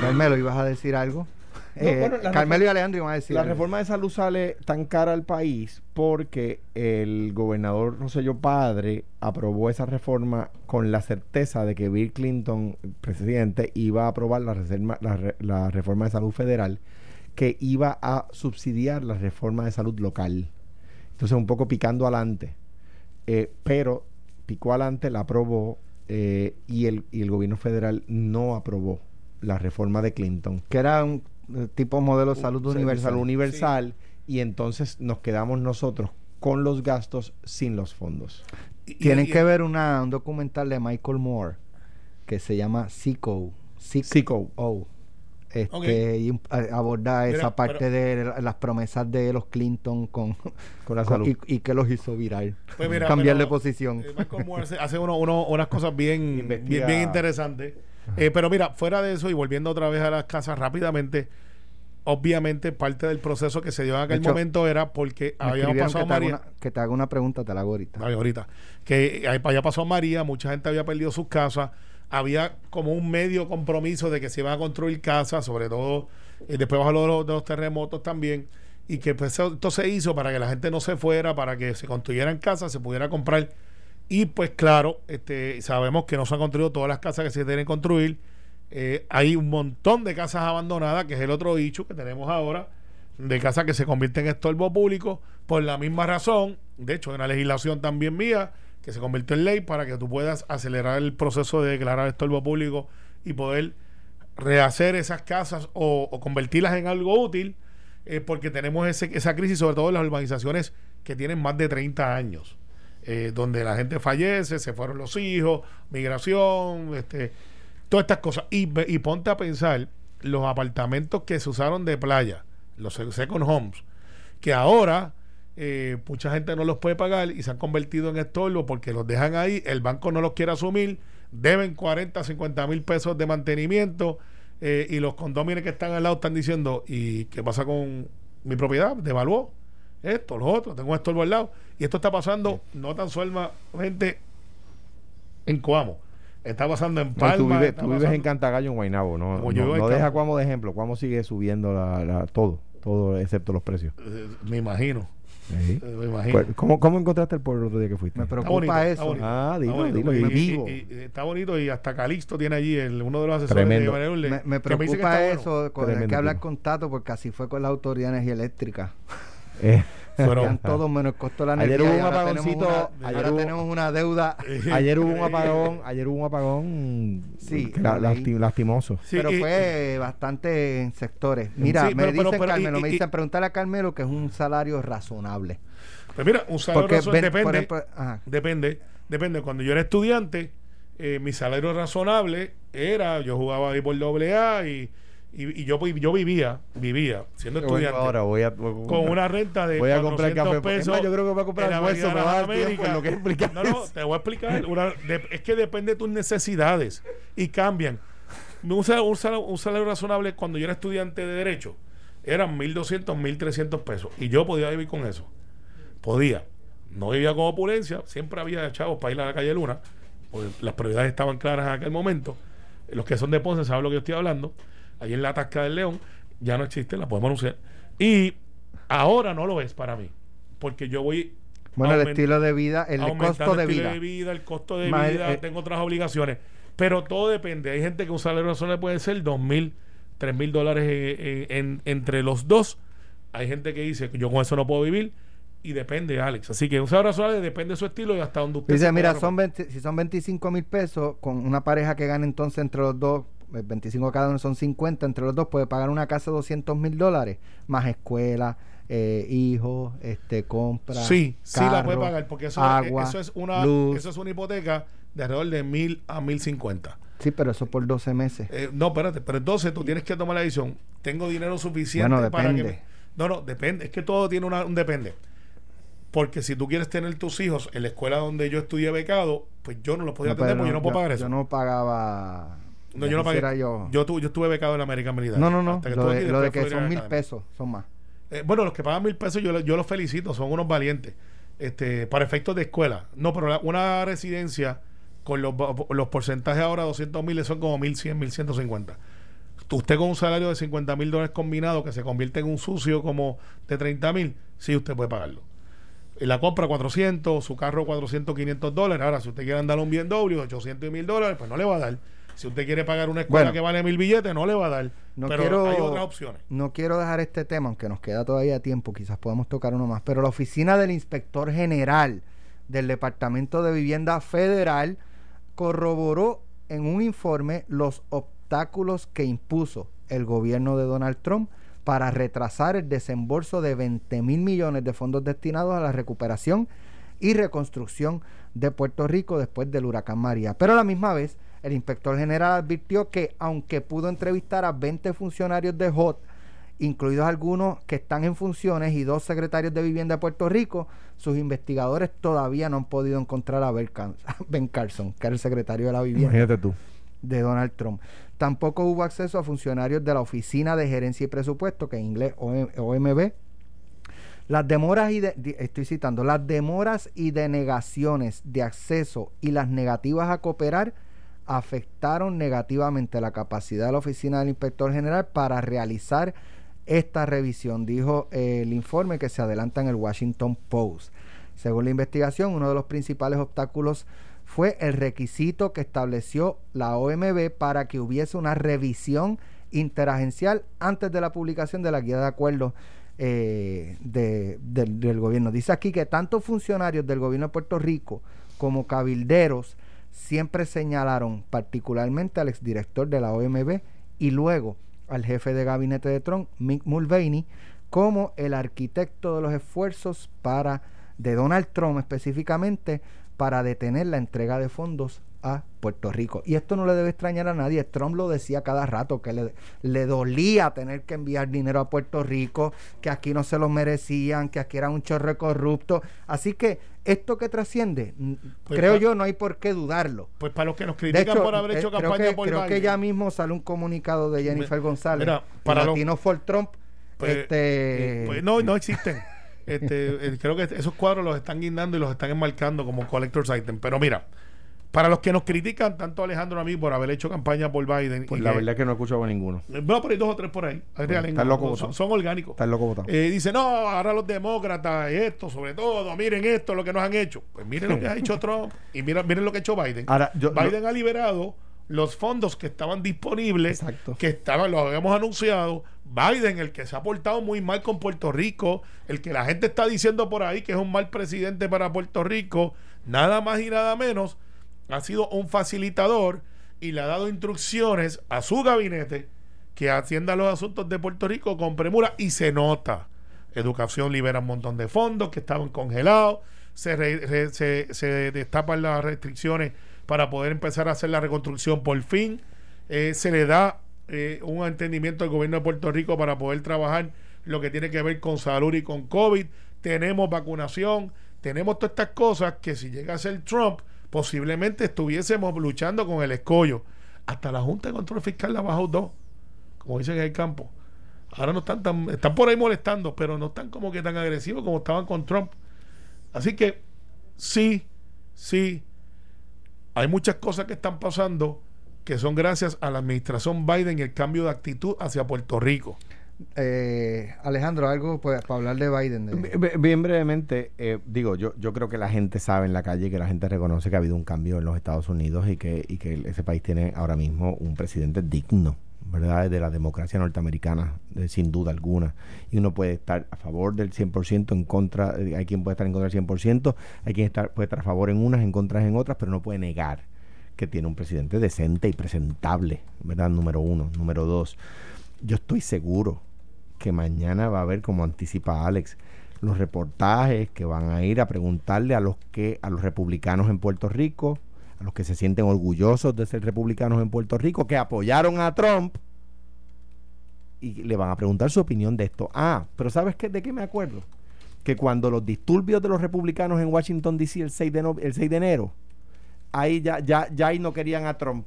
Carmelo, ¿ibas a decir algo? No, Eh, bueno, Carmelo y Alejandro iban a decir La algo. reforma de salud sale tan cara al país porque el gobernador Rosselló Padre aprobó esa reforma con la certeza de que Bill Clinton, presidente, iba a aprobar la, reserva- la, re- la reforma de salud federal que iba a subsidiar la reforma de salud local. Entonces, un poco picando adelante. Eh, pero picó adelante, la aprobó eh, y, el, y el gobierno federal no aprobó la reforma de Clinton Que era un tipo modelo de salud universal. universal y entonces nos quedamos nosotros con los gastos sin los fondos. Y- Tienen y- que ver una, un documental de Michael Moore que se llama Sico. Sico. O. Este, y aborda esa parte pero- de la- las promesas de los Clinton con, Con la con- salud. y, y que los hizo viral. Pues mira, Cambiar de posición. eh, Michael Moore hace, hace uno- uno- unas cosas bien, bien interesantes. Eh, pero mira, fuera de eso y volviendo otra vez a las casas rápidamente, obviamente parte del proceso que se dio en aquel hecho, momento era porque habíamos escribieron pasado que María. una, que te haga una pregunta, te la hago ahorita. Ay, ahorita. Que había pasado María, mucha gente había perdido sus casas. Había como un medio compromiso de que se iban a construir casas, sobre todo eh, después bajo de los, de los terremotos también. Y que pues, esto se hizo para que la gente no se fuera, para que se construyeran casas, se pudiera comprar. Y pues claro, este, sabemos que no se han construido todas las casas que se deben construir. Eh, hay un montón de casas abandonadas, que es el otro dicho que tenemos ahora, de casas que se convierten en estorbo público por la misma razón. De hecho, hay una legislación también mía que se convirtió en ley para que tú puedas acelerar el proceso de declarar estorbo público y poder rehacer esas casas o, convertirlas en algo útil, eh, porque tenemos ese, esa crisis, sobre todo en las urbanizaciones que tienen más de 30 años, eh, donde la gente fallece, se fueron los hijos, migración, este, todas estas cosas. Y, ponte a pensar los apartamentos que se usaron de playa, los second homes, que ahora eh, mucha gente no los puede pagar y se han convertido en estorbo porque los dejan ahí, el banco no los quiere asumir, deben 40, 50 mil pesos de mantenimiento eh, y los condóminos que están al lado están diciendo, ¿y qué pasa con mi propiedad? ¿Devaluó? Esto, lo otro, tengo un estorbo al lado. Y esto está pasando no tan solamente en Coamo, está pasando en No, Palma. tú vives, está tú vives pasando- en Cantagallo, en Guaynabo. No, Como yo no, no deja. Cuamo de ejemplo. Cuamo sigue subiendo la, la- todo, todo excepto los precios. Eh, me imagino, Sí. eh, me imagino. Pues, ¿cómo, ¿Cómo encontraste el pueblo el otro día que fuiste? Me Está preocupa bonito, está eso. bonito. Ah, Está dilo, bonito. dilo, Y- y y- vivo. y- y está bonito y hasta Calixto tiene allí el, uno de los asesores Tremendo. de Manuel, Me, preocupa está bueno. eso, con, hay que hablar con Tato porque así fue con la Autoridad de Energía Eléctrica. Pero- Eh, Eran todos menos el costo de la Ayer energía. hubo y un tenemos apagoncito, una- ayer ahora hubo- tenemos una deuda. ayer hubo un apagón, ayer hubo un apagón Sí, la- lastimoso. Sí, pero y- fue bastante en sectores. Mira, Sí, me pero- pero- dicen pero- Carmelo, y- me y- dicen preguntarle a Carmelo que es un salario razonable. Pues mira, un salario Porque razon- ven- depende, por ejemplo, depende, depende. Cuando yo era estudiante, eh, mi salario razonable era, yo jugaba ahí por doble A y, y, y yo, yo vivía, vivía, siendo bueno, estudiante, ahora voy a, con una renta de voy a comprar 400 café. Es pesos. más, yo creo que voy a comprar almuerzo, me va a dar lo que No, no, te voy a explicar. Una- de- es que depende de tus necesidades y cambian. Un salario, un salario- un salario razonable cuando yo era estudiante de Derecho eran 1.200, 1.300 pesos y yo podía vivir con eso. Podía. No vivía con opulencia, siempre había chavos para ir a la calle Luna, porque las prioridades estaban claras en aquel momento. Los que son de Ponce saben lo que yo estoy hablando. Allí en la Tasca del León ya no existe, la podemos anunciar. Y ahora no lo es para mí, porque yo voy. Bueno, el estilo de vida, el costo de el vida. de vida, el costo de Más, vida, eh, tengo otras obligaciones. Pero todo depende. Hay gente que un salario razonable puede ser dos mil, tres mil dólares eh, eh, en- entre los dos. Hay gente que dice que yo con eso no puedo vivir. Y depende, Alex. Así que un salario razonable depende de su estilo y hasta donde usted Dice, mira, son 20 si son 25 mil pesos, con una pareja que gana entonces entre los dos, 25 cada uno son 50, entre los dos puede pagar una casa de 200 mil dólares, más escuela, eh, hijos, este, compra. Sí, sí la puede pagar, porque eso, agua, eso es una luz. eso es una hipoteca de alrededor de mil a mil cincuenta. Sí, pero eso por 12 meses. Eh, no, espérate, pero entonces tú tienes que tomar la decisión. Tengo dinero suficiente Bueno, para que. me- no, no, depende. Es que todo tiene una- un depende. Porque si tú quieres tener tus hijos en la escuela donde yo estudié becado, pues yo no los podía No, atender porque yo no puedo pagar eso. Yo no pagaba. No, yo no pagué. Yo, Yo. tu- yo estuve becado en la American Militar. No, no, no. hasta que Lo de, lo que son mil pesos, son más. Eh, bueno, los que pagan mil pesos, yo, yo los felicito, son unos valientes. Este, para efectos de escuela. No, pero la- una residencia con los, los porcentajes ahora, 200 mil, son como 1100, 1150. Tú- Usted con un salario de 50 mil dólares combinado que se convierte en un sucio como de 30 mil, sí, usted puede pagarlo. Y la compra 400, su carro 400, 500 dólares. Ahora, si usted quiere andar un BMW de 800 y mil dólares, pues no le va a dar. Si usted quiere pagar una escuela Bueno. que vale mil billetes, no le va a dar. No pero quiero, hay otras opciones. No quiero dejar este tema, aunque nos queda todavía tiempo, quizás podamos tocar uno más, pero la oficina del inspector general del Departamento de Vivienda Federal corroboró en un informe los obstáculos que impuso el gobierno de Donald Trump para retrasar el desembolso de 20 mil millones de fondos destinados a la recuperación y reconstrucción de Puerto Rico después del huracán María. Pero a la misma vez, el inspector general advirtió que aunque pudo entrevistar a 20 funcionarios de HOT, incluidos algunos que están en funciones y dos secretarios de vivienda de Puerto Rico, sus investigadores todavía no han podido encontrar a Ben Car- Ben Carson, que era el secretario de la vivienda Imagínate tú. de Donald Trump. Tampoco hubo acceso a funcionarios de la Oficina de Gerencia y Presupuesto, que en inglés OM- OMB. Las demoras y de- estoy citando, las demoras y denegaciones de acceso y las negativas a cooperar afectaron negativamente la capacidad de la Oficina del Inspector General para realizar esta revisión, dijo eh, el informe que se adelanta en el Washington Post. Según la investigación, uno de los principales obstáculos fue el requisito que estableció la OMB para que hubiese una revisión interagencial antes de la publicación de la guía de acuerdos eh, de- del, del gobierno. Dice aquí que tanto funcionarios del gobierno de Puerto Rico como cabilderos siempre señalaron particularmente al exdirector de la OMB y luego al jefe de gabinete de Trump, Mick Mulvaney, como el arquitecto de los esfuerzos para de Donald Trump específicamente para detener la entrega de fondos a Puerto Rico. Y esto no le debe extrañar a nadie. Trump lo decía cada rato, que le, le dolía tener que enviar dinero a Puerto Rico, que aquí no se lo merecían, que aquí era un chorre corrupto. Así que esto que trasciende, Pues creo pa- yo, no hay por qué dudarlo. Pues para los que nos critican hecho, por haber eh, hecho creo, campaña que, por creo que ya mismo sale un comunicado de Jennifer González. Mira, para los- Latino for Trump. Pues, este, eh, pues no, no existen. Este, eh, creo que esos cuadros los están guindando y los están enmarcando como collector's item. Pero mira, para los que nos critican, tanto Alejandro a mí por haber hecho campaña por Biden. Pues la que- verdad es que no he escuchado a ninguno. Bueno, pero hay dos o tres por ahí. Están locos son, son orgánicos. Estás loco votado. Eh, dice, no, ahora los demócratas, esto, sobre todo, miren esto, lo que nos han hecho. Pues miren lo que ha hecho Trump y miren, miren lo que ha hecho Biden. Ahora, yo- Biden ha liberado los fondos que estaban disponibles, Exacto. que estaban, lo habíamos anunciado. Biden, el que se ha portado muy mal con Puerto Rico, el que la gente está diciendo por ahí que es un mal presidente para Puerto Rico, nada más y nada menos, ha sido un facilitador y le ha dado instrucciones a su gabinete que atienda los asuntos de Puerto Rico con premura y se nota. Educación libera un montón de fondos que estaban congelados, se, destapan las restricciones para poder empezar a hacer la reconstrucción por fin, Eh, se le da eh, un entendimiento al gobierno de Puerto Rico para poder trabajar lo que tiene que ver con salud y con COVID, tenemos vacunación, tenemos todas estas cosas que si llega a ser Trump, posiblemente estuviésemos luchando con el escollo. Hasta la Junta de Control Fiscal la bajó dos, como dicen en el campo. Ahora no están tan, están por ahí molestando, pero no están como que tan agresivos como estaban con Trump. Así que sí, sí, hay muchas cosas que están pasando que son gracias a la administración Biden y el cambio de actitud hacia Puerto Rico. Eh, Alejandro, algo para hablar de Biden. de- Bi- bi- Bien brevemente, eh, digo, yo, yo creo que la gente sabe en la calle, que la gente reconoce que ha habido un cambio en los Estados Unidos y que, y que ese país tiene ahora mismo un presidente digno, ¿verdad? De la democracia norteamericana, sin duda alguna. Y uno puede estar a favor del 100%, en contra, eh, hay quien puede estar en contra del 100%, hay quien estar, puede estar a favor en unas, en contra en otras, pero no puede negar que tiene un presidente decente y presentable, ¿verdad? Número uno. Número dos, yo estoy seguro que mañana va a haber, como anticipa Alex, los reportajes que van a ir a preguntarle a los que a los republicanos en Puerto Rico, a los que se sienten orgullosos de ser republicanos en Puerto Rico, que apoyaron a Trump y le van a preguntar su opinión de esto. Ah, pero ¿sabes qué, de qué me acuerdo? Que cuando los disturbios de los republicanos en Washington DC el 6 de, no- el 6 de enero, ahí ya, ya, ya ahí no querían a Trump.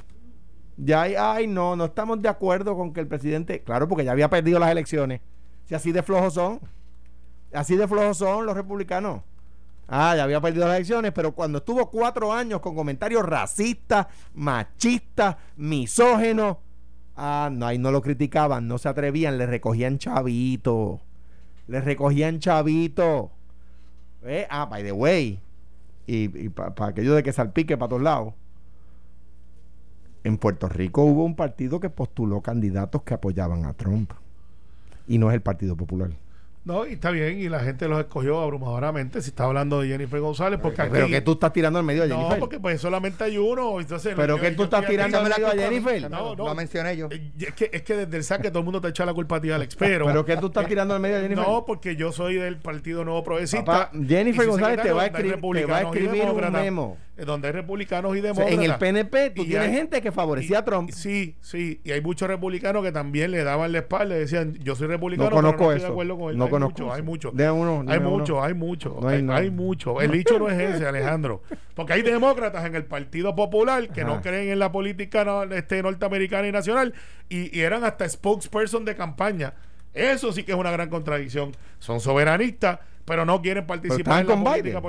Ya ahí, ay, no, no estamos de acuerdo con que el presidente, claro, porque ya había perdido las elecciones. Si así de flojos son, así de flojos son los republicanos. Ah, ya había perdido las elecciones, pero cuando estuvo cuatro años con comentarios racistas, machistas, misógenos, ah, no, ahí no lo criticaban, no se atrevían, le recogían chavito, le recogían chavito. Eh, Ah, by the way, y, para aquello de que salpique para todos lados. En Puerto Rico hubo un partido que postuló candidatos que apoyaban a Trump. Y no es el Partido Popular. No, y está bien, y la gente los escogió abrumadoramente. Si está hablando de Jennifer González, porque Pero aquí- que tú estás tirando al medio de No, Jennifer. porque pues solamente hay uno. Entonces, Pero yo- que tú estás tirando al medio a a Jennifer. no, No, no. Lo mencioné yo. Eh, Es que, es que desde el saque todo el mundo te echa la culpa a ti, Alex. Pero, Pero que tú estás tirando al medio de Jennifer. no, porque yo soy del Partido Nuevo Progresista. Papá, Jennifer González te va a escribir- te va a escribir un memo. Eh, Donde hay republicanos y O sea, demócratas. en el PNP tú tienes hay- gente que favorecía a Trump. Sí, sí. Y hay muchos republicanos que también le daban la espalda y decían, yo soy republicano, No conozco pero no estoy eso. de acuerdo con él. No hay conozco mucho, hay mucho. Uno, hay uno. mucho, hay mucho. No hay mucho. El dicho no es ese, Alejandro. Porque hay demócratas en el Partido Popular que no creen en la política este, norteamericana y nacional y, y eran hasta spokesperson de campaña. Eso sí que es una gran contradicción. Son soberanistas, pero no quieren participar en la política.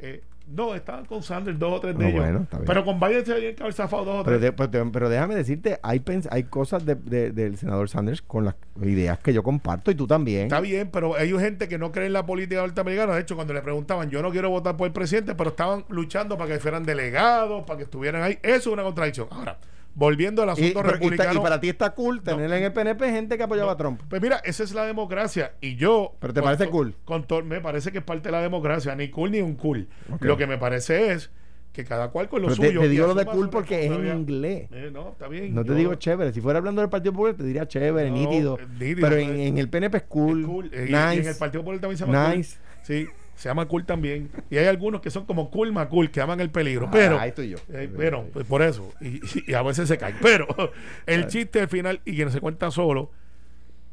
Eh, no, estaban con Sanders, dos o tres de No, ellos. bueno, está bien. pero con Biden se haber zafado dos o Pero, tres. de- pero, te- pero déjame decirte, hay, pens- hay cosas de- de- del senador Sanders con las ideas que yo comparto y tú también. Está bien, pero hay gente que no cree en la política norteamericana. De hecho, cuando le preguntaban, yo no quiero votar por el presidente, pero estaban luchando para que fueran delegados, para que estuvieran ahí. Eso es una contradicción. Ahora, volviendo al Y, asunto y republicano. y para ti está cool tener en el PNP gente que apoyaba a Trump. Pues mira, esa es la democracia. Y yo. ¿Pero te con parece cool? Con to- me parece que es parte de la democracia. Ni cool ni un cool. Ok. Lo que me parece es que cada cual con lo Pero te, suyo. te y digo lo de cool porque es en inglés. Eh, no, está bien. No te Yo- digo chévere. Si fuera hablando del Partido Popular, te diría chévere, No, nítido. eh, nítido, Pero en, pues. en el PNP es cool. Es cool. Eh, y- nice. Y, en el Partido Popular también se llama Nice. cool. Sí, se llama cool también. Y hay algunos que son como cool cool, que aman el peligro. Pero, Ah, ahí estoy yo. eh, pero, pues por eso. Y, y a veces se caen. Pero el chiste al final, y que no se cuenta solo,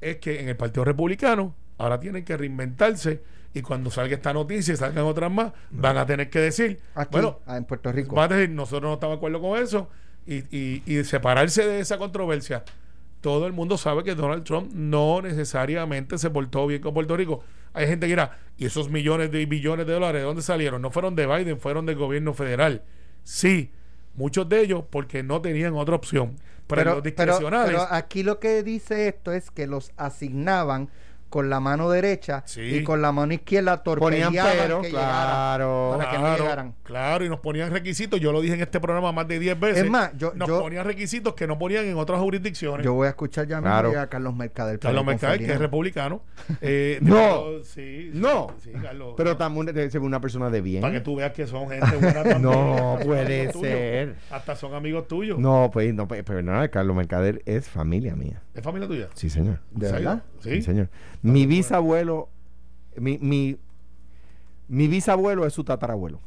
es que en el Partido Republicano ahora tienen que reinventarse. Y cuando salga esta noticia y salgan otras más, van a tener que decir, Aquí, bueno, ah, en Puerto Rico. van a decir, nosotros no estamos de acuerdo con eso. Y, y, y separarse de esa controversia. Todo el mundo sabe que Donald Trump no necesariamente se portó bien con Puerto Rico. Hay gente que dirá, ¿y esos millones de billones de dólares de dónde salieron? No fueron de Biden, fueron del gobierno federal. Sí, Muchos de ellos porque no tenían otra opción. Pero, los pero- discrecionales, pero aquí lo que dice esto es que los asignaban con la mano derecha Sí. y con la mano izquierda Ponían torpedeaban pero, que llegaran. claro. para que no claro, llegaran. claro, y nos ponían requisitos. Yo lo dije en este programa más de 10 veces. Es más, yo- nos yo- ponían requisitos que no ponían en otras jurisdicciones. Yo voy a escuchar ya Claro. a Carlos Mercader. Carlos Mercader, que es republicano. Eh, No. sí, No. Sí, Carlos. Pero también debe ser una persona de bien. Para que tú veas que son gente buena también. No puede tuyos. ser. Hasta son amigos tuyos. No, pues, no, pues, pero nada, Carlos Mercader es familia mía. ¿Es familia tuya? Sí, señor. ¿De verdad? Sí. Sí, señor. Mi bisabuelo, mi, mi, mi bisabuelo es su tatarabuelo.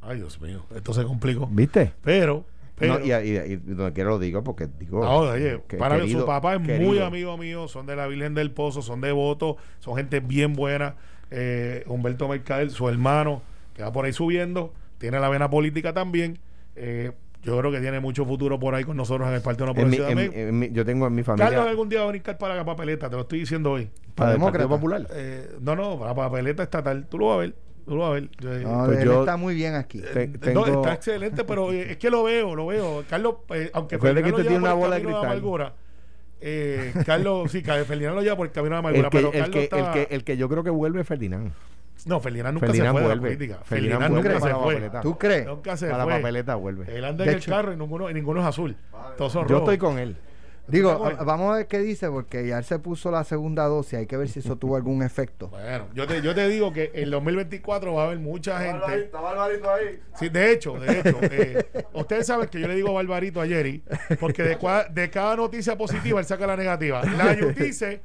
Ay, Dios mío. Esto se complicó. ¿Viste? Pero, pero No, y, y- y donde quiero lo digo porque digo. Ahora, oye, que- para querido- su papá es muy amigo mío, son de la Virgen del Pozo, son devotos, son gente bien buena. Eh, Humberto Mercader, su hermano, que va por ahí subiendo, tiene la vena política también. Eh, yo creo que tiene mucho futuro por ahí con nosotros en el Partido de la En mi- Progresista en- también. en mi- yo tengo en mi familia. Carlos algún día va a brincar para la papeleta, te lo estoy diciendo hoy. para el Demócrata. Partido Popular. Eh, no, no, para la papeleta estatal. Tú lo vas a ver. Tú lo vas a ver. Yo- No, Pues él yo- está muy bien aquí. Te- No, está excelente, pero eh, es que lo veo, lo veo. Carlos, eh, aunque que Ferdinand lo usted tiene una bola de cristal. amargura, eh, Carlos, sí, Ferdinand lo lleva por el camino de amargura, El que, pero el, Carlos que, está... el, que, el que yo creo que vuelve es Ferdinand. No, Ferdinand nunca Ferdinand se fue de la vuelve. política. Ferdinand Ferdinand vuelve nunca se la fue. papeleta. ¿Tú crees? Nunca se Para la fue. papeleta vuelve. Él anda De en el carro y ninguno, y ninguno es azul. Todos son Yo rojos. estoy con él. Digo, ¿Está con él? a- vamos a ver qué dice, porque ya él se puso la segunda dosis. Hay que ver si eso tuvo algún efecto. Bueno, yo te, yo te digo que en 2024 va a haber mucha gente. Barbarito ahí. Sí, de hecho, de hecho, eh, ustedes saben que yo le digo Barbarito a Jerry, porque de, cua- de cada noticia positiva él saca la negativa. La Yutice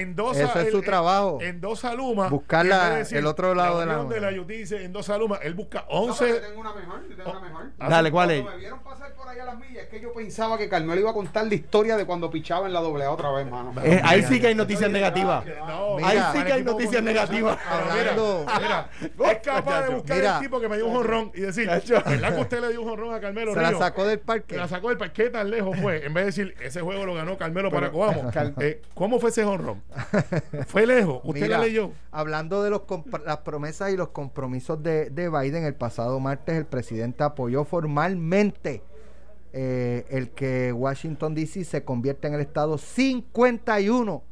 endosa. Eso es el- su trabajo. Endosa Luma. Buscar la- decir, el otro lado de la unión de la Yutice endosa Luma, él busca No, 11. pero yo tengo una mejor, yo tengo una mejor. Ah, Dale, ¿cuál es? Cuando me vieron pasar ahí a las millas, es que yo pensaba que Carmelo iba a contar la historia de cuando pichaba en la doble A otra vez, mano. Eh, ahí sí que hay noticias negativas. No, Mira, Ahí sí que hay noticias negativas. Mira, Hablando- mira, es capaz de buscar Mira. el tipo que me dio un jonrón y decir. ¿verdad que usted le dio un jonrón a Carmelo Se la sacó del Que parque. la sacó del parque, ¿qué tan lejos fue? En vez de decir, ese juego lo ganó Carmelo para Coamo. Eh, ¿Cómo fue ese honrón? ¿Fue lejos? ¿Usted Mira, la leyó? Hablando de los las promesas y los compromisos de, de Biden, el pasado martes el presidente apoyó formalmente eh, el que Washington DC se convierta en el estado 51.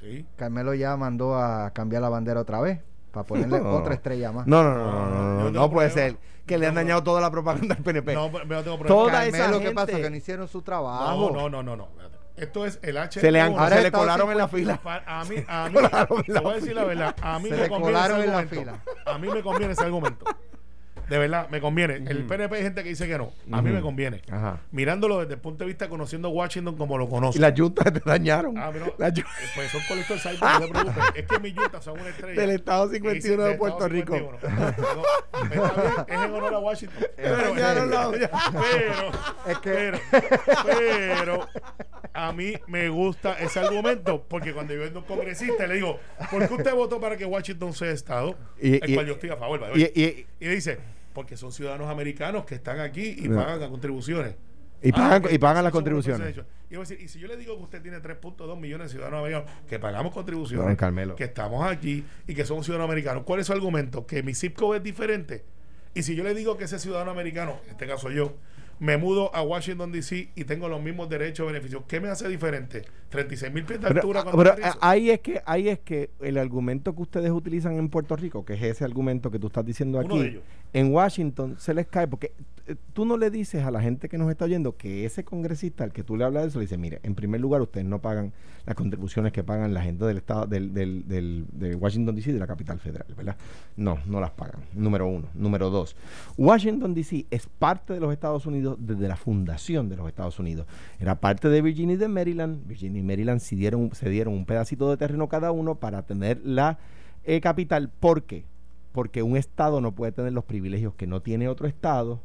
Sí. Carmelo ya mandó a cambiar la bandera otra vez para ponerle No. otra estrella más. No, no, no, no, no, no, Yo no, puede ser que le han No, dañado toda la propaganda al PNP. No, no tengo Toda problema. esa Carmelo, ¿qué gente- pasó? Que no hicieron su trabajo. No, no, no, no. Esto es el H. se le, han, Ahora se le colaron en la 50. fila. A mí, a mí, te voy a decir la verdad, a mí Se me le colaron en la argumento. A mí me conviene ese argumento. De verdad, me conviene. El PNP hay gente que dice que no. A mí me conviene. Ajá. Mirándolo desde el punto de vista conociendo Washington como lo conozco. Y las juntas te dañaron. Ah, pero- Las yu- pues son colector site, no te preocupes. Es que mis yuntas son una estrella. Del estado Y 51 sí, de Puerto Rico. 51. No, está bien, es en honor a Washington. Pero, la olla. pero, Es que- pero, a mí me gusta ese argumento porque cuando yo a un congresista le digo, ¿por qué usted votó para que Washington sea Estado? Y- el y- cual yo estoy a favor. Y, y, Y dice, porque son ciudadanos americanos que están aquí y No. pagan las contribuciones. y pagan, pues, y pagan las contribuciones. Y, decir, y si yo le digo que usted tiene 3.2 millones de ciudadanos americanos que pagamos contribuciones, Carmelo. que estamos aquí y que somos ciudadanos americanos, ¿cuál es su argumento? Que mi zip code es diferente. Y si yo le digo que ese ciudadano americano, en este caso yo, me mudo a Washington DC y tengo los mismos derechos y beneficios, ¿qué me hace diferente? 36 mil pies de Pero, altura ah, pero, ah, ahí es que ahí es que el argumento que ustedes utilizan en Puerto Rico, que es ese argumento que tú estás diciendo aquí, en Washington se les cae porque tú no le dices a la gente que nos está oyendo que ese congresista al que tú le hablas de eso le dice, mire, en primer lugar ustedes no pagan las contribuciones que pagan la gente del estado del, del, del- de Washington DC de la capital federal, ¿verdad? No, no las pagan. Número uno. Número dos. Washington DC es parte de los Estados Unidos desde la fundación de los Estados Unidos. Era parte de Virginia y de Maryland. Virginia y Maryland se dieron, se dieron un pedacito de terreno cada uno para tener la eh, capital. ¿Por qué? Porque un estado no puede tener los privilegios que no tiene otro estado.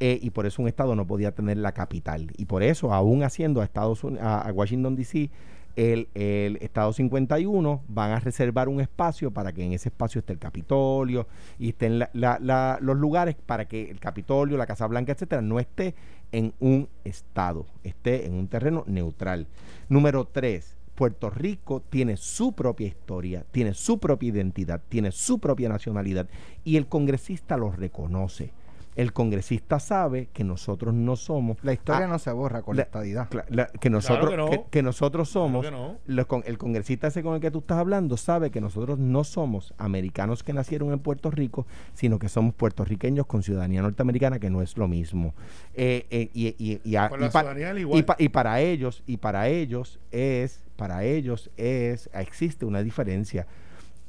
Eh, y por eso un estado no podía tener la capital. Y por eso, aún haciendo a Estados Uni- a, Washington DC el, el Estado 51 van a reservar un espacio para que en ese espacio esté el Capitolio y estén la- la- los lugares para que el Capitolio, la Casa Blanca, etcétera, no esté en un estado, esté en un terreno neutral. Número tres, Puerto Rico tiene su propia historia, tiene su propia identidad, tiene su propia nacionalidad y el congresista lo reconoce. El congresista sabe que nosotros no somos. La historia Ah, no se borra con la, la- estadidad. la- que nosotros que no. que, que nosotros somos que no. los con- el congresista ese con el que tú estás hablando sabe que nosotros no somos americanos que nacieron en Puerto Rico sino que somos puertorriqueños con ciudadanía norteamericana que no es lo mismo Eh, eh, y, y- y a- Con y la pa- ciudadanía al y igual. pa- y para ellos y para ellos es para ellos es existe una diferencia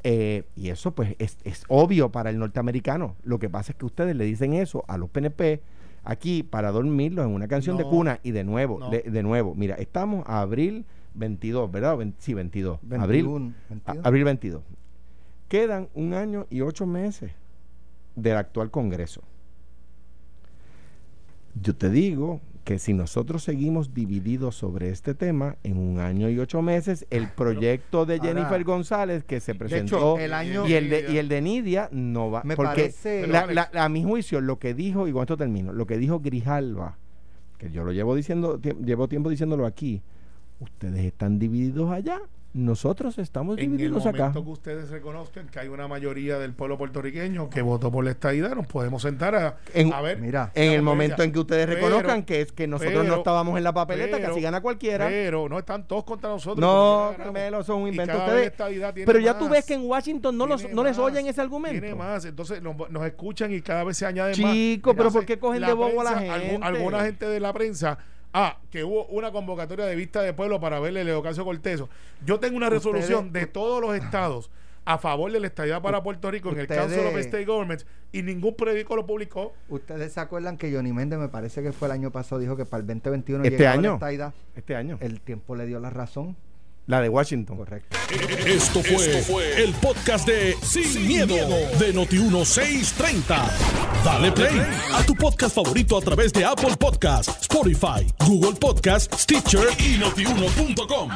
Eh, y eso pues es, es obvio para el norteamericano. Lo que pasa es que ustedes le dicen eso a los PNP aquí para dormirlos en una canción de cuna y de nuevo, No. de, de nuevo, mira, estamos a abril 22, ¿verdad? Sí, 22. abril, 21, a- 22. abril 22. Quedan un año y ocho meses del actual Congreso. Yo te digo que si nosotros seguimos divididos sobre este tema, en un año y ocho meses, el proyecto de Ahora, Jennifer González que se hecho, presentó el año- y, el de, y el de Nidia no va. Me porque parece- la- la- a mi juicio, lo que dijo, y con esto termino, lo que dijo Grijalva, que yo lo llevo diciendo, llevo tiempo diciéndolo aquí, ustedes están divididos allá, nosotros estamos En el divididos acá. momento que ustedes reconozcan que hay una mayoría del pueblo puertorriqueño que votó por la estadidad, nos podemos sentar a, En- a ver. Mira, En el momento en que ustedes Pero- reconozcan que es que nosotros no estábamos en la papeleta, que pero- así gana cualquiera. Pero no están todos contra nosotros. No, eso es un invento. Ustedes- pero ya tú más. ves que en Washington no, los, no les oyen ese argumento. Tiene más, entonces nos, nos escuchan y cada vez se añaden más. Chico, pero ¿por qué cogen de bobo a la gente? alguna gente de la prensa. Ah, que hubo una convocatoria de vista de pueblo para verle el Leocasio Cortezo. Yo tengo una resolución Ustedes- de todos los estados a favor de la estadidad para Puerto Rico en el Ustedes- Council of State Governments y ningún periódico lo publicó. ustedes se acuerdan que Johnny Méndez, me parece que fue el año pasado, dijo que para el 2021 ¿Este llegaba año? la estadidad. Este año. El tiempo le dio la razón. La de Washington. Correcto. Esto fue, el podcast de Sin, miedo, de Noti1630. Dale play a tu podcast favorito a través de Apple Podcasts, Spotify, Google Podcasts, Stitcher y notiuno.com.